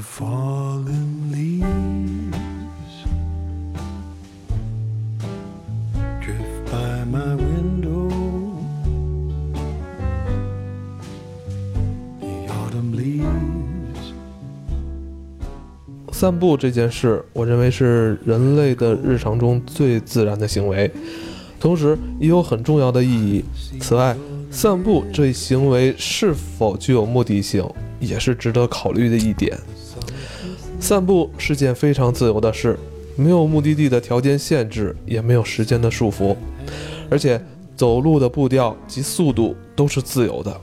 The fallen leaves drift by my window. The autumn leaves 散步这件事，我认为是人类的日常中最自然的行为，同时也有很重要的意义。此外，散步这一行为是否具有目的性，也是值得考虑的一点。散步是件非常自由的事，没有目的地的条件限制，也没有时间的束缚，而且走路的步调及速度都是自由的，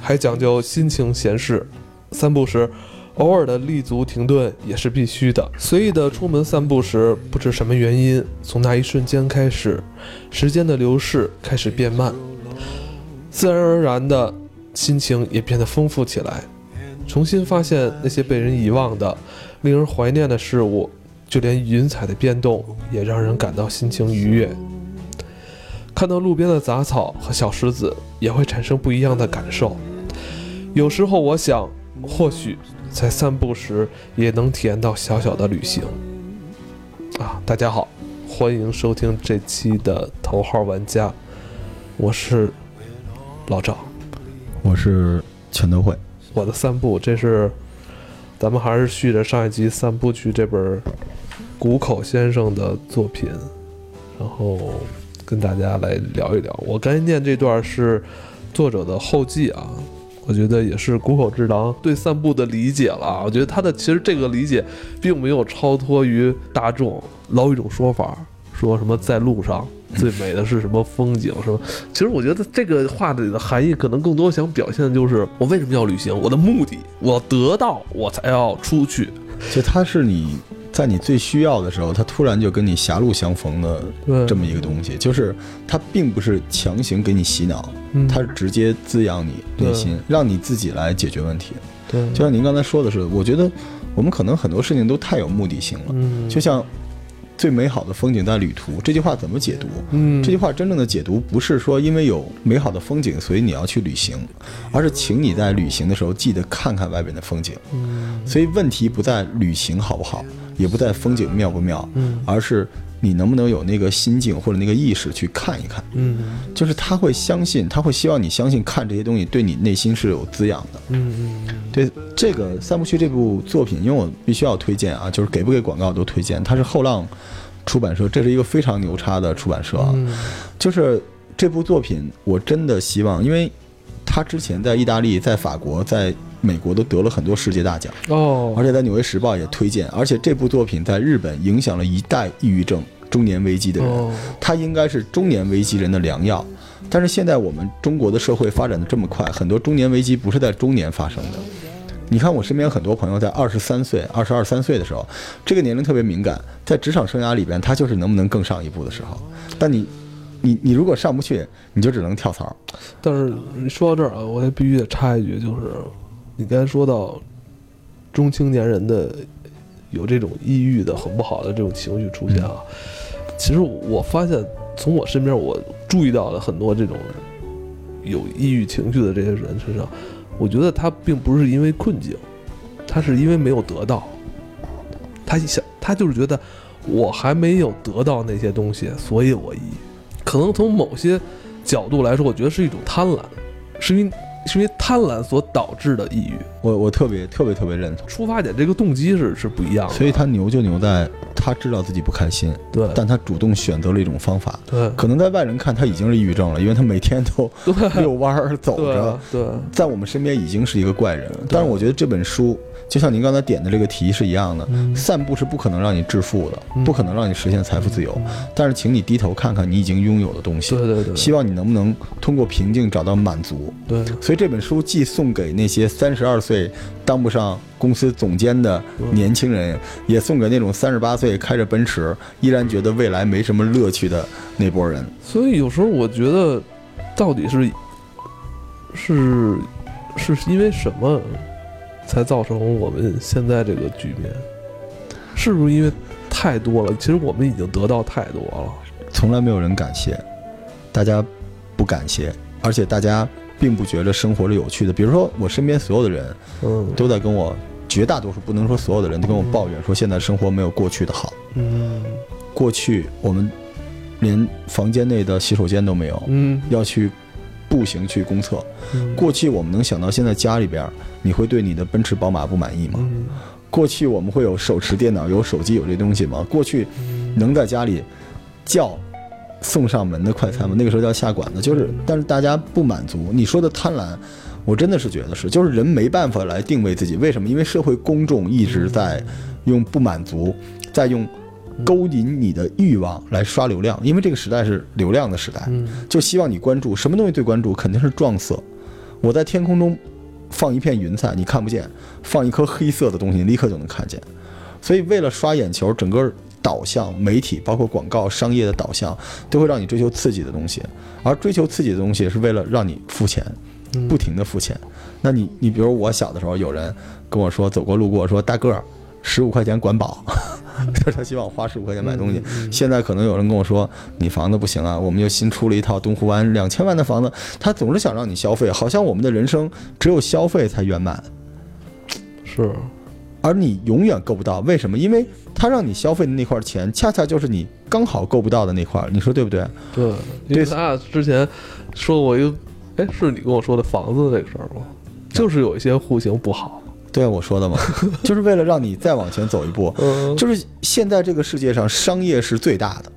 还讲究心情闲适。散步时，偶尔的立足停顿也是必须的。随意的出门散步时，不知什么原因，从那一瞬间开始，时间的流逝开始变慢，自然而然的心情也变得丰富起来。重新发现那些被人遗忘的、令人怀念的事物，就连云彩的变动也让人感到心情愉悦。看到路边的杂草和小石子，也会产生不一样的感受。有时候我想，或许在散步时也能体验到小小的旅行。啊，大家好，欢迎收听这期的头号玩家，我是老赵。我是全都会，我的散步，这是咱们还是续着上一集《散步去》这本谷口先生的作品，然后跟大家来聊一聊。我刚才念这段是作者的后记啊，我觉得也是谷口治郎对散步的理解了。我觉得他的其实这个理解并没有超脱于大众，老有一种说法，说什么在路上最美的是什么风景什么。其实我觉得这个话里的含义可能更多想表现的就是我为什么要旅行，我的目的，我得到我才要出去。就它是你在你最需要的时候，它突然就跟你狭路相逢的，这么一个东西，就是它并不是强行给你洗脑，嗯它是直接滋养你内心，让你自己来解决问题。对，就像您刚才说的是，我觉得我们可能很多事情都太有目的性了，嗯，就像最美好的风景在旅途这句话怎么解读？嗯，这句话真正的解读不是说因为有美好的风景，所以你要去旅行，而是请你在旅行的时候记得看看外边的风景。嗯所以问题不在旅行好不好，也不在风景妙不妙，嗯而是你能不能有那个心境或者那个意识去看一看。嗯就是他会相信，他会希望你相信看这些东西对你内心是有滋养的。嗯嗯对这个三部曲这部作品，因为我必须要推荐啊，就是给不给广告都推荐。它是后浪出版社，这是一个非常牛叉的出版社啊。嗯就是这部作品，我真的希望，因为他之前在意大利、在法国、在美国都得了很多世界大奖，哦，而且在《纽约时报》也推荐，而且这部作品在日本影响了一代抑郁症、中年危机的人，哦，它应该是中年危机人的良药。但是现在我们中国的社会发展的这么快，很多中年危机不是在中年发生的。你看我身边很多朋友在二十三岁、二十二三岁的时候，这个年龄特别敏感，在职场生涯里边，他就是能不能更上一步的时候。但你，你，你如果上不去，你就只能跳槽。但是你说到这儿啊，我也必须得插一句，就是你刚才说到中青年人的有这种抑郁的很不好的这种情绪出现啊，其实我发现从我身边我注意到了很多这种有抑郁情绪的这些人身上，我觉得他并不是因为困境，他是因为没有得到，他想他就是觉得我还没有得到那些东西，所以我抑郁。可能从某些角度来说，我觉得是一种贪婪，是因为是因为贪婪所导致的抑郁。我我特别特别特别认同。出发点这个动机是是不一样的。所以他牛就牛在他知道自己不开心，对但他主动选择了一种方法。对可能在外人看他已经是抑郁症了，因为他每天都遛弯儿走着，对在我们身边已经是一个怪人。但是我觉得这本书就像您刚才点的这个题是一样的，嗯散步是不可能让你致富的，嗯不可能让你实现财富自由。但是请你低头看看你已经拥有的东西，对对对，希望你能不能通过平静找到满足。对所以这本书既送给那些三十二岁当不上公司总监的年轻人，也送给那种三十八岁开着奔驰依然觉得未来没什么乐趣的那波人。所以有时候我觉得，到底是是是因为什么才造成我们现在这个局面？是不是因为太多了？其实我们已经得到太多了。从来没有人感谢，大家不感谢，而且大家并不觉得生活是有趣的。比如说，我身边所有的人嗯，都在跟我绝大多数不能说所有的人都跟我抱怨说现在生活没有过去的好。嗯过去我们连房间内的洗手间都没有，嗯要去步行去公厕。嗯过去我们能想到现在家里边，你会对你的奔驰、宝马不满意吗？嗯过去我们会有手持电脑、有手机、有这东西吗？过去能在家里叫送上门的快餐吗？那个时候叫下馆子，就是，但是大家不满足。你说的贪婪，我真的是觉得是，就是人没办法来定位自己，为什么？因为社会公众一直在用不满足，在用勾引你的欲望来刷流量，因为这个时代是流量的时代，嗯就希望你关注什么东西最关注，肯定是撞色。我在天空中放一片云彩，你看不见；放一颗黑色的东西，你立刻就能看见。所以为了刷眼球，整个导向、媒体包括广告、商业的导向，都会让你追求刺激的东西，而追求刺激的东西是为了让你付钱，不停的付钱。那你你比如我小的时候，有人跟我说走过路过说大个儿，十五块钱管饱，就是 他希望我花十五块钱买东西。现在可能有人跟我说你房子不行啊，我们又新出了一套东湖湾两千万的房子，他总是想让你消费，好像我们的人生只有消费才圆满。是而你永远够不到，为什么？因为他让你消费的那块钱，恰恰就是你刚好够不到的那块，你说对不对？对，因为咱俩之前说过一个，哎，是你跟我说的房子这个事儿吗？就是有一些户型不好，对啊，我说的嘛，就是为了让你再往前走一步。嗯，就是现在这个世界上，商业是最大的，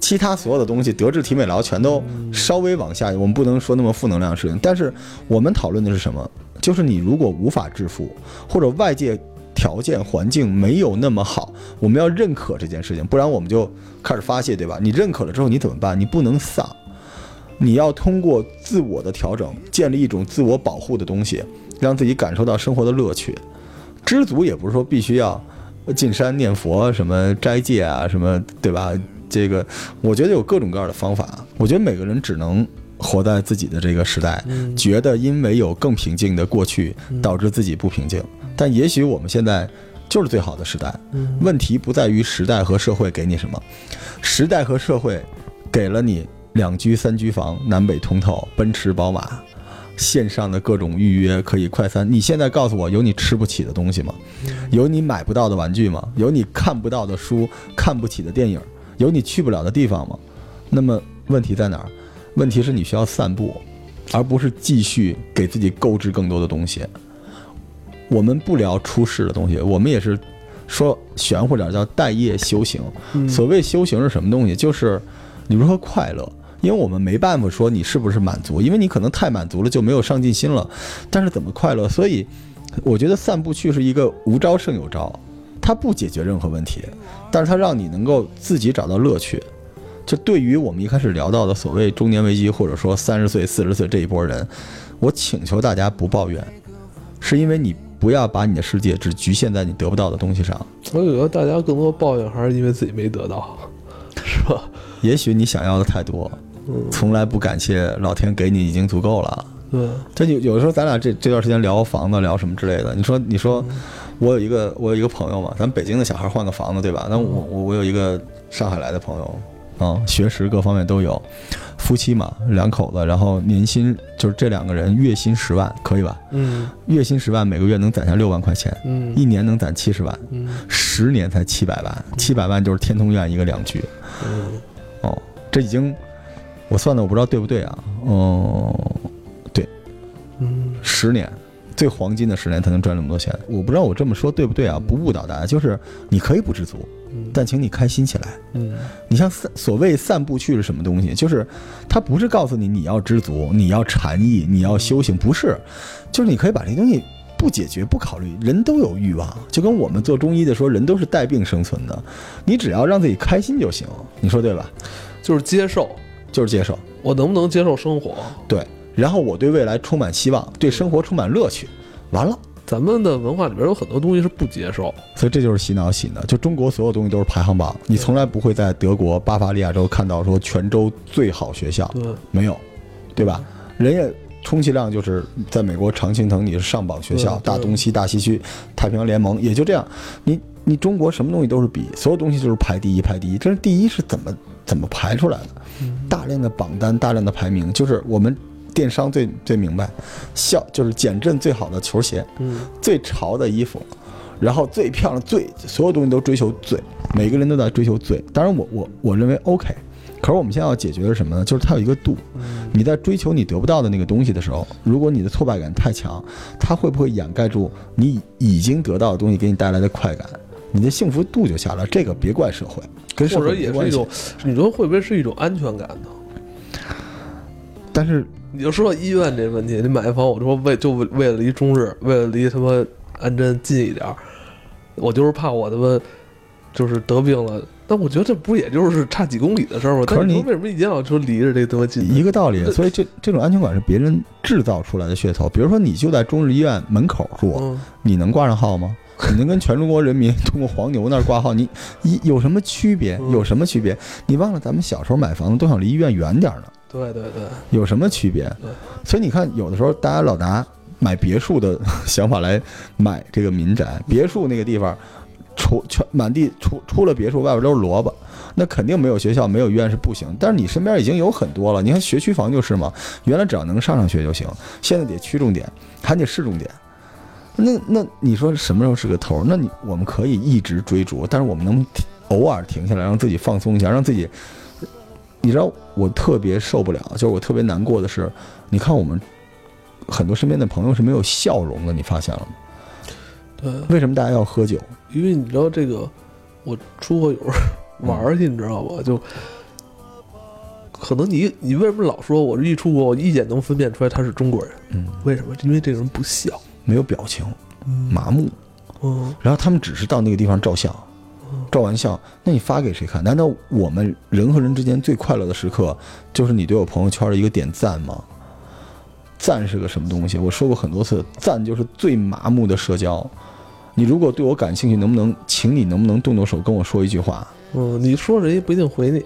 其他所有的东西，德智体美劳全都稍微往下。我们不能说那么负能量的事情，但是我们讨论的是什么？就是你如果无法致富，或者外界条件环境没有那么好，我们要认可这件事情，不然我们就开始发泄，对吧？你认可了之后，你怎么办？你不能丧，你要通过自我的调整，建立一种自我保护的东西，让自己感受到生活的乐趣。知足也不是说必须要进山念佛、什么斋戒啊，什么对吧？这个我觉得有各种各样的方法。我觉得每个人只能活在自己的这个时代，觉得因为有更平静的过去，导致自己不平静。但也许我们现在就是最好的时代。问题不在于时代和社会给你什么，时代和社会给了你两居三居房，南北通透，奔驰、宝马。线上的各种预约可以快餐，你现在告诉我有你吃不起的东西吗？有你买不到的玩具吗？有你看不到的书、看不起的电影？有你去不了的地方吗？那么问题在哪儿？问题是你需要散步，而不是继续给自己购置更多的东西。我们不聊出世的东西，我们也是说玄乎点儿叫待业修行。所谓修行是什么东西？就是你如何快乐。因为我们没办法说你是不是满足，因为你可能太满足了就没有上进心了。但是怎么快乐？所以我觉得散步去是一个无招胜有招，它不解决任何问题，但是它让你能够自己找到乐趣。就对于我们一开始聊到的所谓中年危机，或者说三十岁、四十岁这一波人，我请求大家不抱怨，是因为你不要把你的世界只局限在你得不到的东西上。我觉得大家更多抱怨还是因为自己没得到，是吧？也许你想要的太多，从来不感谢老天给你已经足够了。对，这有有的时候咱俩这这段时间聊房子，聊什么之类的。你说你说，我有一个我有一个朋友嘛，咱北京的小孩换个房子，对吧？那我我我有一个上海来的朋友，啊，学识各方面都有，夫妻嘛，两口子，然后年薪就是这两个人月薪十万，可以吧？嗯月薪十万，每个月能攒下六万块钱，嗯一年能攒七十万，嗯十年才七百万，七百万就是天通苑一个两居。嗯哦，这已经我算的我不知道对不对啊？哦、嗯十年，最黄金的十年才能赚这么多钱。我不知道我这么说对不对啊？不误导大家，就是你可以不知足，嗯但请你开心起来。嗯你像散所谓散步去是什么东西？就是它不是告诉你你要知足，你要禅意，你要修行，不是，就是你可以把这东西不解决不考虑。人都有欲望，就跟我们做中医的说，人都是带病生存的，你只要让自己开心就行。你说对吧？就是接受，就是接受。我能不能接受生活？对，然后我对未来充满希望，对生活充满乐趣，完了。咱们的文化里边有很多东西是不接受，所以这就是洗脑洗的。就中国所有东西都是排行榜，你从来不会在德国巴伐利亚州看到说泉州最好学校，对，没有，对吧？人家充其量就是在美国常青藤你是上榜学校，大东西、大西区、太平洋联盟，也就这样。你你中国什么东西都是比，所有东西就是排第一排第一。这是第一是怎么怎么排出来的？大量的榜单，大量的排名，就是我们电商最最明白，效就是减震最好的球鞋，嗯最潮的衣服，然后最漂亮、最所有东西都追求最，每个人都在追求最。当然我，我我认为 OK，可是我们现在要解决的是什么呢？就是它有一个度。你在追求你得不到的那个东西的时候，如果你的挫败感太强，它会不会掩盖住你已经得到的东西给你带来的快感？你的幸福度就下来。这个别怪社会，跟社或者也是一种。，你说会不会是一种安全感呢？但是你就说医院这问题，你买房，我说为就为为了离中日，为了离他妈安贞近一点儿，我就是怕我他妈就是得病了。但我觉得这不也就是差几公里的事儿吗？可是你说为什么一定要说离着这他妈近？一个道理，所以这这种安全感是别人制造出来的噱头。比如说，你就在中日医院门口住，嗯，你能挂上号吗？你能跟全中国人民通过黄牛那儿挂号？你一有什么区别？嗯有什么区别？你忘了咱们小时候买房子都想离医院远点儿呢，对对对，有什么区别对？所以你看，有的时候大家老拿买别墅的想法来买这个民宅，别墅那个地方，除全满地除除了别墅，外边都是萝卜。那肯定没有学校，没有医院是不行。但是你身边已经有很多了，你看学区房就是嘛，原来只要能上上学就行，现在得区重点，还得市重点。那那你说什么时候是个头儿？那你我们可以一直追逐，但是我们能偶尔停下来，让自己放松一下，让自己。你知道我特别受不了，就是我特别难过的是，你看我们很多身边的朋友是没有笑容的，你发现了吗？对，为什么大家要喝酒？因为你知道这个，我出国有时候玩儿去，你知道吧？就可能你你为什么老说我一出国，我一眼能分辨出来他是中国人？嗯，为什么？因为这个人不笑，没有表情，麻木。嗯，然后他们只是到那个地方照相，照完相，那你发给谁看？难道我们人和人之间最快乐的时刻，就是你对我朋友圈的一个点赞吗？赞是个什么东西？我说过很多次，赞就是最麻木的社交。你如果对我感兴趣，能不能，请你能不能动动手跟我说一句话？嗯，你说人家不一定回你，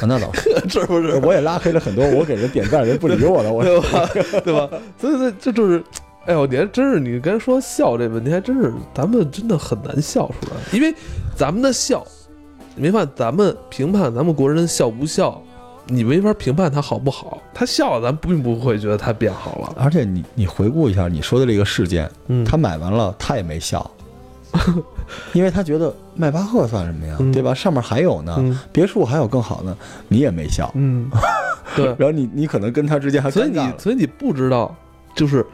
啊，那倒是，是不是？我也拉黑了很多我给人点赞人不理我了，我对吧？对吧？所以这这就是，哎呦，你还真是，你刚才说笑这问题，还真是咱们真的很难笑出来，因为咱们的笑，你没发现咱们评判咱们国人笑不笑，你没法评判他好不好。他笑了，咱并不会觉得他变好了。而且你你回顾一下你说的这个事件，嗯，他买完了他也没笑，因为他觉得迈巴赫算什么呀，嗯对吧？上面还有呢，嗯别墅还有更好呢，你也没笑，嗯，对，然后你你可能跟他之间还所以你。所以你不知道就是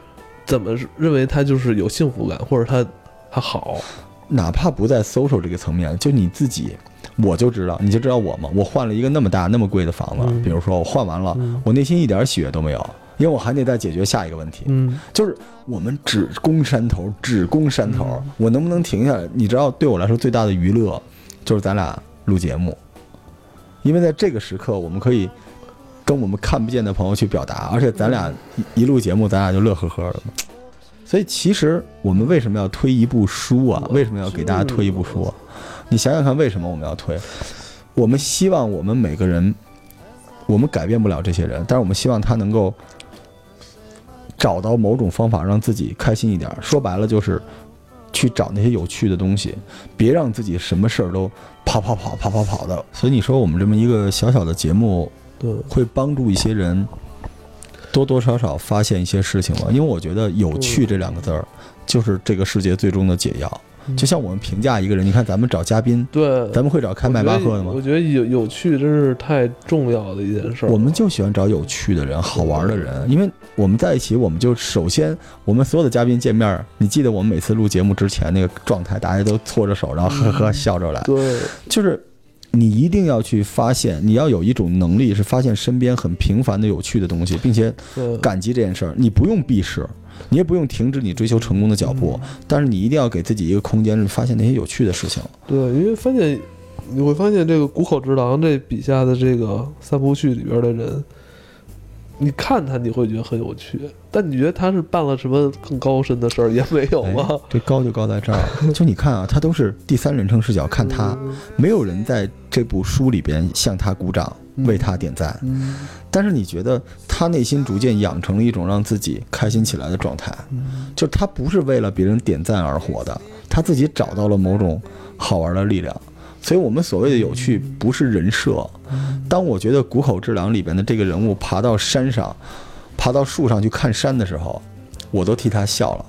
怎么认为他就是有幸福感，或者他他好。哪怕不在 social 这个层面，就你自己，我就知道，你就知道我嘛，我换了一个那么大那么贵的房子，嗯比如说我换完了，嗯我内心一点喜悦都没有，因为我还得再解决下一个问题。嗯就是我们只攻山头，只攻山头。嗯我能不能停下来？你知道，对我来说最大的娱乐就是咱俩录节目，因为在这个时刻，我们可以跟我们看不见的朋友去表达，而且咱俩一一录节目，咱俩就乐呵呵的嘛。所以，其实我们为什么要推一部书啊？为什么要给大家推一部书啊？你想想看，为什么我们要推？我们希望我们每个人，我们改变不了这些人，但是我们希望他能够找到某种方法让自己开心一点儿。说白了就是去找那些有趣的东西，别让自己什么事儿都跑跑跑跑跑跑的。所以你说我们这么一个小小的节目，对，会帮助一些人多多少少发现一些事情吧？因为我觉得“有趣”这两个字儿就是这个世界最终的解药。就像我们评价一个人，你看咱们找嘉宾，对，咱们会找开迈巴赫的吗？我？觉得有有趣真是太重要的一件事儿。我们就喜欢找有趣的人、好玩的人，因为我们在一起，我们就首先，我们所有的嘉宾见面儿，你记得我们每次录节目之前那个状态，大家都搓着手，然后呵呵笑着来，对，就是你一定要去发现，你要有一种能力是发现身边很平凡的有趣的东西，并且感激这件事儿。你不用避世，你也不用停止你追求成功的脚步，但是你一定要给自己一个空间，去发现那些有趣的事情。对，因为发现你会发现这个谷口之郎这笔下的这个三部曲里边的人，你看他你会觉得很有趣，但你觉得他是办了什么更高深的事儿也没有哎啊？，这高就高在这儿，就你看啊，他都是第三人称视角看他，没有人在这部书里边向他鼓掌，为他点赞。嗯但是你觉得他内心逐渐养成了一种让自己开心起来的状态，嗯就他不是为了别人点赞而活的，他自己找到了某种好玩的力量。所以，我们所谓的有趣不是人设。当我觉得谷口治郎里边的这个人物爬到山上，爬到树上去看山的时候，我都替他笑了。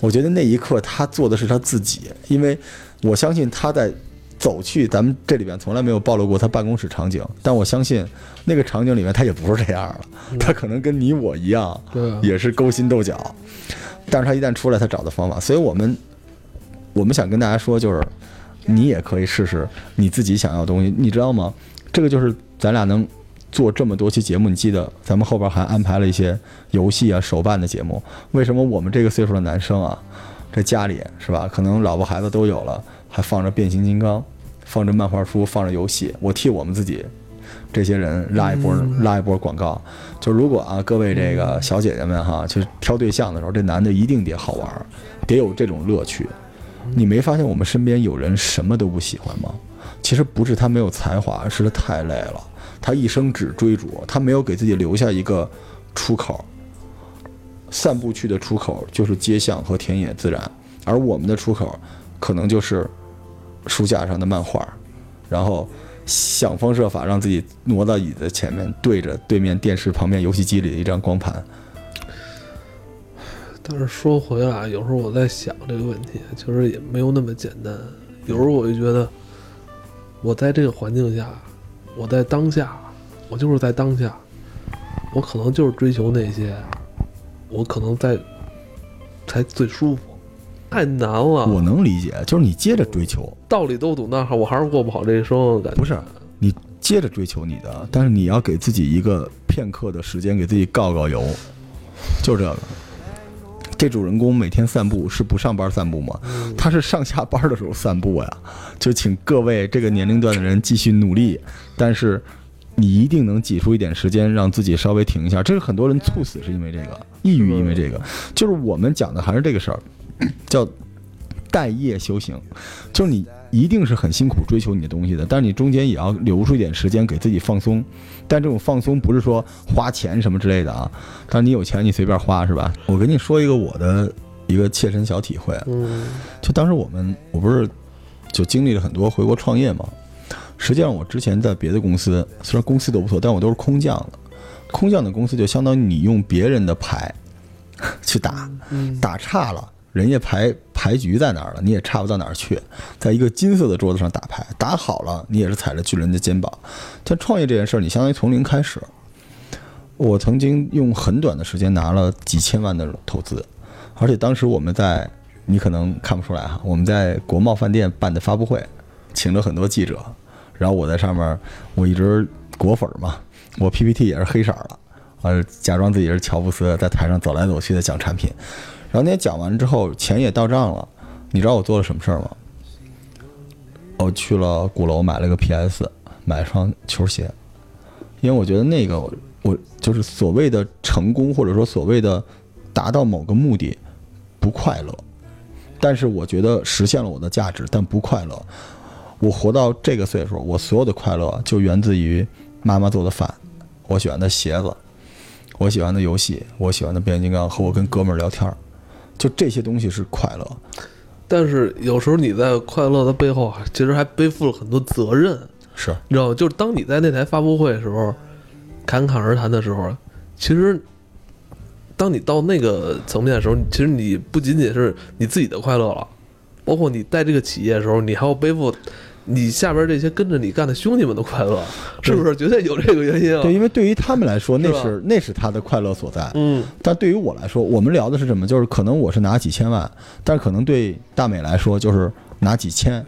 我觉得那一刻他做的是他自己，因为我相信他在走去咱们这里边从来没有暴露过他办公室场景，但我相信那个场景里面他也不是这样了，他可能跟你我一样，也是勾心斗角，但是他一旦出来，他找的方法，所以我们我们想跟大家说，就是你也可以试试你自己想要的东西，你知道吗？这个就是咱俩能做这么多期节目，你记得咱们后边还安排了一些游戏啊、手办的节目。为什么我们这个岁数的男生啊，这家里是吧，可能老婆孩子都有了，还放着变形金刚，放着漫画书，放着游戏，我替我们自己。这些人拉一波、拉一波广告，就如果啊，各位这个小姐姐们哈，就是挑对象的时候，这男的一定得好玩儿，得有这种乐趣。你没发现我们身边有人什么都不喜欢吗？其实不是他没有才华，是他太累了，他一生只追逐，他没有给自己留下一个出口。散步去的出口就是街巷和田野自然，而我们的出口可能就是书架上的漫画，然后想方设法让自己挪到椅子前面，对着对面电视旁边游戏机里的一张光盘。但是说回来，有时候我在想这个问题，其实也没有那么简单。有时候我就觉得，我在这个环境下，我在当下，我就是在当下，我可能就是追求那些，我可能在才最舒服。太难了，我能理解，就是你接着追求，道理都懂那儿，我还是过不好这一生，感觉不是你接着追求你的，但是你要给自己一个片刻的时间，给自己告告油，就这个。这主人公每天散步是不上班散步吗？他是上下班的时候散步呀。就请各位这个年龄段的人继续努力，但是你一定能挤出一点时间让自己稍微停一下。这是很多人猝死是因为这个，抑郁因为这个，就是我们讲的还是这个事儿，叫待业修行，就是你一定是很辛苦追求你的东西的，但是你中间也要留出一点时间给自己放松。但这种放松不是说花钱什么之类的啊，当然你有钱你随便花是吧？我跟你说一个我的一个切身小体会就当时我们我不是就经历了很多回国创业嘛，实际上我之前在别的公司，虽然公司都不错，但我都是空降的。空降的公司就相当于你用别人的牌 去打，嗯打差了，人家牌牌局在哪儿了，你也差不到哪儿去。在一个金色的桌子上打牌，打好了，你也是踩着巨人的肩膀。但创业这件事儿，你相当于从零开始。我曾经用很短的时间拿了几千万的投资，而且当时我们在，你可能看不出来哈，我们在国贸饭店办的发布会，请了很多记者，然后我在上面，我一直果粉儿嘛，我 PPT 也是黑色儿的，呃，假装自己是乔布斯，在台上走来走去的讲产品，然后那天讲完之后，钱也到账了，你知道我做了什么事儿吗？我去了鼓楼买了个 PS，买了双球鞋，因为我觉得那个我我就是所谓的成功，或者说所谓的达到某个目的，不快乐，但是我觉得实现了我的价值，但不快乐。我活到这个岁数，我所有的快乐就源自于妈妈做的饭，我喜欢的鞋子，我喜欢的游戏，我喜欢的变形金刚和我跟哥们儿聊天儿，就这些东西是快乐。但是有时候你在快乐的背后啊，其实还背负了很多责任，是你知道吗？就是当你在那台发布会的时候，侃侃而谈的时候，其实，当你到那个层面的时候，其实你不仅仅是你自己的快乐了，包括你带这个企业的时候，你还要背负你下边这些跟着你干的兄弟们的快乐，是不是？绝对有这个原因啊。对，因为对于他们来说，那是是那是他的快乐所在。嗯，但对于我来说，我们聊的是什么？就是可能我是拿几千万，但是可能对大美来说就是拿几千。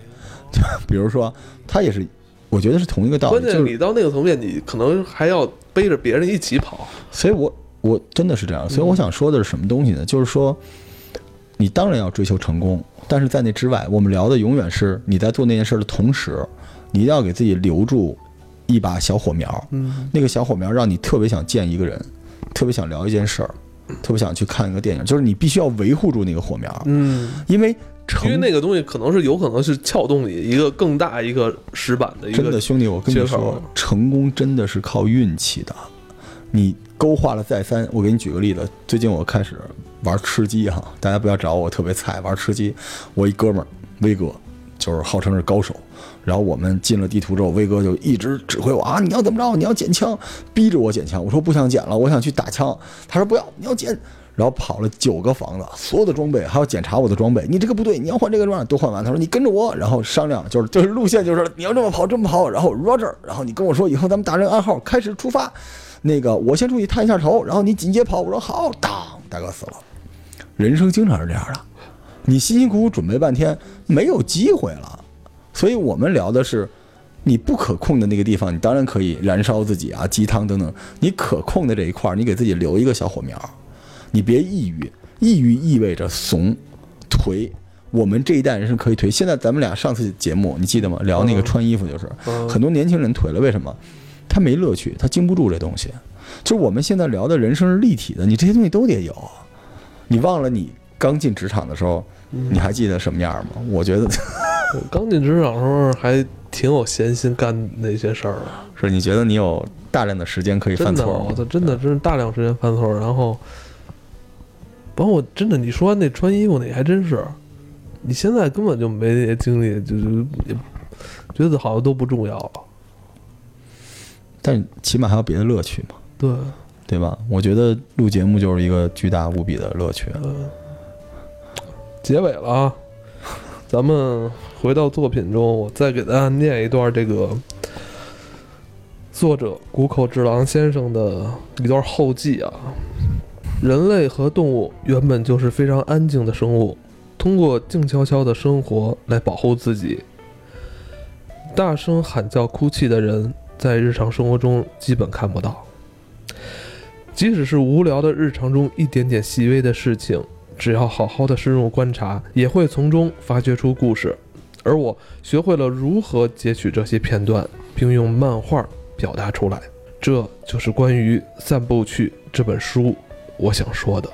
比如说，他也是，我觉得是同一个道理。关键就你到那个层面，你可能还要背着别人一起跑。所以我我真的是这样。所以我想说的是什么东西呢？就是说，你当然要追求成功，但是在那之外，我们聊的永远是你在做那件事的同时，你一定要给自己留住一把小火苗。嗯，那个小火苗让你特别想见一个人，特别想聊一件事儿，特别想去看一个电影，就是你必须要维护住那个火苗，嗯，因为因为那个东西可能是有可能是撬动你一个更大一个石板的一个真的兄弟，我跟你说，成功真的是靠运气的。你勾画了再三，我给你举个例子，最近我开始玩吃鸡哈，大家不要找我，特别菜玩吃鸡。我一哥们儿威哥，就是号称是高手。然后我们进了地图之后，威哥就一直指挥我啊，你要怎么着？你要捡枪，逼着我捡枪。我说不想捡了，我想去打枪。他说不要，你要捡。然后跑了九个房子，所有的装备还要检查我的装备，你这个不对，你要换这个装备都换完。他说你跟着我，然后商量，就是就是路线就是你要这么跑这么跑，然后 Roger，然后你跟我说以后咱们打这个暗号开始出发，那个我先出去探一下头，然后你紧接跑。我说好，当大哥死了。人生经常是这样的，你辛辛苦苦准备半天没有机会了，所以我们聊的是。你不可控的那个地方，你当然可以燃烧自己啊，鸡汤等等。你可控的这一块儿，你给自己留一个小火苗，你别抑郁。抑郁意味着怂、颓。我们这一代人是可以颓。现在咱们俩上次节目你记得吗？聊那个穿衣服就是，很多年轻人颓了，为什么？他没乐趣，他经不住这东西。就是我们现在聊的人生是立体的，你这些东西都得有。你忘了你刚进职场的时候，你还记得什么样吗？我觉得 刚进职场的时候还。挺有闲心干那些事儿的，是？你觉得你有大量的时间可以犯错？我操，真的真是大量时间犯错。然后，包括真的，你说那穿衣服那还真是，你现在根本就没那些精力，就就也觉得好像都不重要了。但起码还有别的乐趣嘛？对，对吧？我觉得录节目就是一个巨大无比的乐趣。结尾了啊，咱们。回到作品中，我再给大家念一段这个作者谷口治郎先生的一段后记啊。人类和动物原本就是非常安静的生物，通过静悄悄的生活来保护自己。大声喊叫、哭泣的人，在日常生活中基本看不到。即使是无聊的日常中一点点细微的事情，只要好好的深入观察，也会从中发掘出故事。而我学会了如何截取这些片段，并用漫画表达出来，这就是关于《散步去》这本书我想说的。